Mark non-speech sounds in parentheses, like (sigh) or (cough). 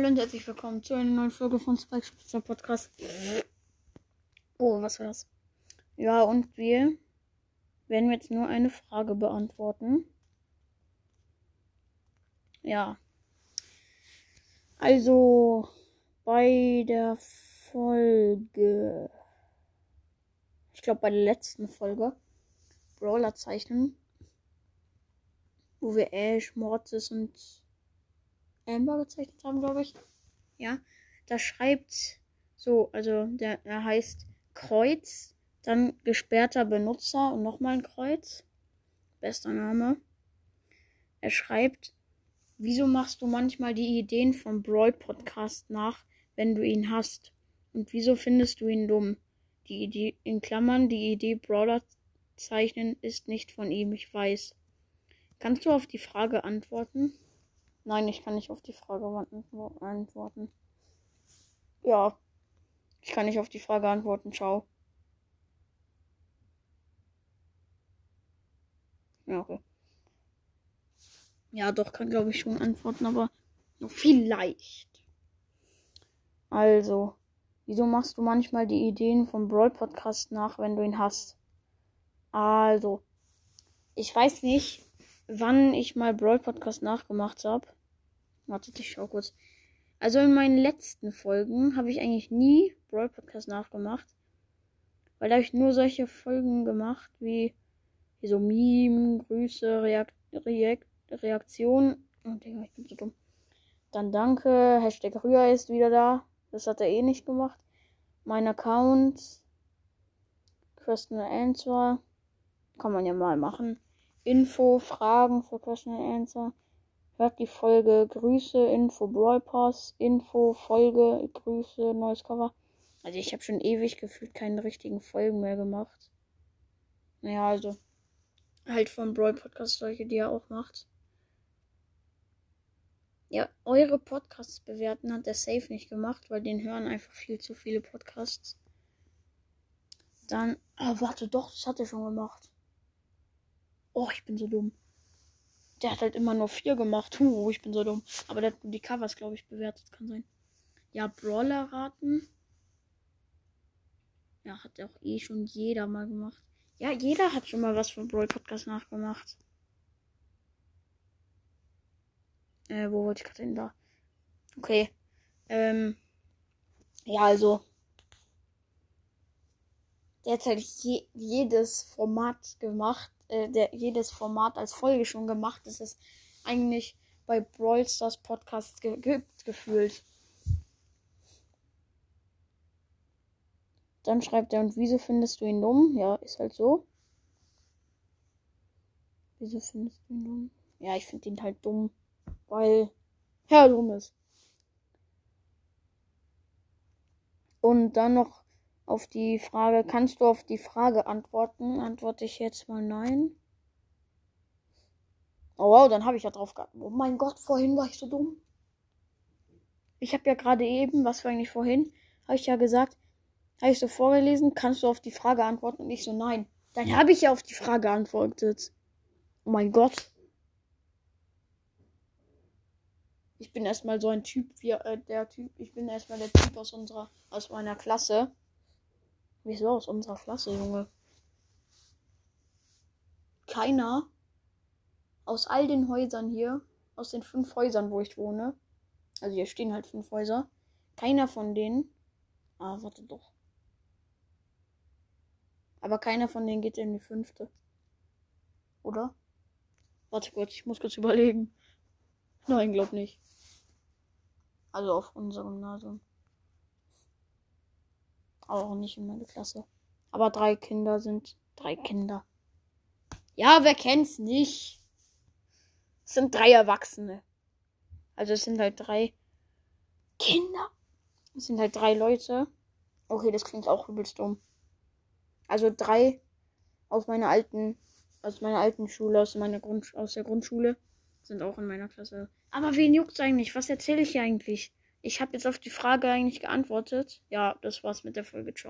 Hallo und herzlich willkommen zu einer neuen Folge von Spike Spitzer Podcast. Oh, was war das? Ja, und wir werden jetzt nur eine Frage beantworten. Ja. Also, bei der Folge. Ich glaube, bei der letzten Folge. Brawler zeichnen. Wo wir Ash, Mortis und Amber gezeichnet haben, glaube ich. Ja. Da schreibt so, also der, er heißt Kreuz, dann gesperrter Benutzer und nochmal ein Kreuz. Bester Name. Er schreibt, wieso machst du manchmal die Ideen vom Brawl Podcast nach, wenn du ihn hast? Und wieso findest du ihn dumm? Die Idee, in Klammern, die Idee Brawler zeichnen ist nicht von ihm, ich weiß. Kannst du auf die Frage antworten? Nein, ich kann nicht auf die Frage antworten. Ja, ich kann nicht auf die Frage antworten. Ciao. Ja, okay. Ja, doch, kann glaube ich schon antworten, aber nur vielleicht. Also, wieso machst du manchmal die Ideen vom Brawl Podcast nach, wenn du ihn hast? Also, ich weiß nicht, wann ich mal Brawl Podcast nachgemacht habe. Wartet, ich schau kurz. Also in meinen letzten Folgen habe ich eigentlich nie Brawl Podcast nachgemacht. Weil da habe ich nur solche Folgen gemacht wie, wie so Meme, Grüße, Reakt, Reakt, Reaktion. Oh, Digga, ich bin so dumm. Dann danke. Hashtag Rühr ist wieder da. Das hat er eh nicht gemacht. Mein Account. And Answer. Kann man ja mal machen. Info, Fragen für Question and Answer. Hört die Folge Grüße, Info, Brawl Pass, Info, Folge, Grüße, neues Cover. Also ich habe schon ewig gefühlt keine richtigen Folgen mehr gemacht. Naja, also halt vom Brawl Podcast solche, die er auch macht. Ja, eure Podcasts bewerten hat er safe nicht gemacht, weil den hören einfach viel zu viele Podcasts. Dann, ah, warte, doch, das hat er schon gemacht. Oh, ich bin so dumm. Der hat halt immer nur vier gemacht. Huh, (laughs) ich bin so dumm. Aber der hat die Covers, glaube ich, bewertet. Kann sein. Ja, Brawler raten. Ja, hat auch eh schon jeder mal gemacht. Ja, jeder hat schon mal was vom Brawl Podcast nachgemacht. Äh, wo wollte ich gerade hin da? Okay. Ähm. Ja, also. Der hat halt je, jedes Format gemacht äh, der, jedes Format als Folge schon gemacht. Das ist eigentlich bei Brawl Stars Podcast ge gibt, gefühlt. Dann schreibt er, und wieso findest du ihn dumm? Ja, ist halt so. Wieso findest du ihn dumm? Ja, ich finde ihn halt dumm, weil er dumm ist. Und dann noch auf die Frage, kannst du auf die Frage antworten? Antworte ich jetzt mal nein. Oh wow, dann habe ich ja drauf gehabt. Oh mein Gott, vorhin war ich so dumm. Ich habe ja gerade eben, was war eigentlich vorhin, habe ich ja gesagt, habe ich so vorgelesen, kannst du auf die Frage antworten? Und ich so nein. Dann habe ich ja auf die Frage geantwortet. Oh mein Gott. Ich bin erstmal so ein Typ wie äh, der Typ. Ich bin erstmal der Typ aus unserer, aus meiner Klasse. Wieso aus unserer Klasse, Junge? Keiner aus all den Häusern hier, aus den fünf Häusern, wo ich wohne, also hier stehen halt fünf Häuser, keiner von denen, ah, warte doch. Aber keiner von denen geht in die fünfte. Oder? Warte kurz, ich muss kurz überlegen. Nein, glaub nicht. Also auf unserem Gymnasium auch nicht in meine Klasse. Aber drei Kinder sind drei Kinder. Ja, wer kennt's nicht? Es sind drei Erwachsene. Also es sind halt drei Kinder. Es sind halt drei Leute. Okay, das klingt auch übelst dumm. Also drei aus meiner alten, aus meiner alten Schule, aus meiner Grund, aus der Grundschule, sind auch in meiner Klasse. Aber wen juckt's eigentlich? Was erzähle ich hier eigentlich? Ich habe jetzt auf die Frage eigentlich geantwortet. Ja, das war's mit der Folge. Ciao.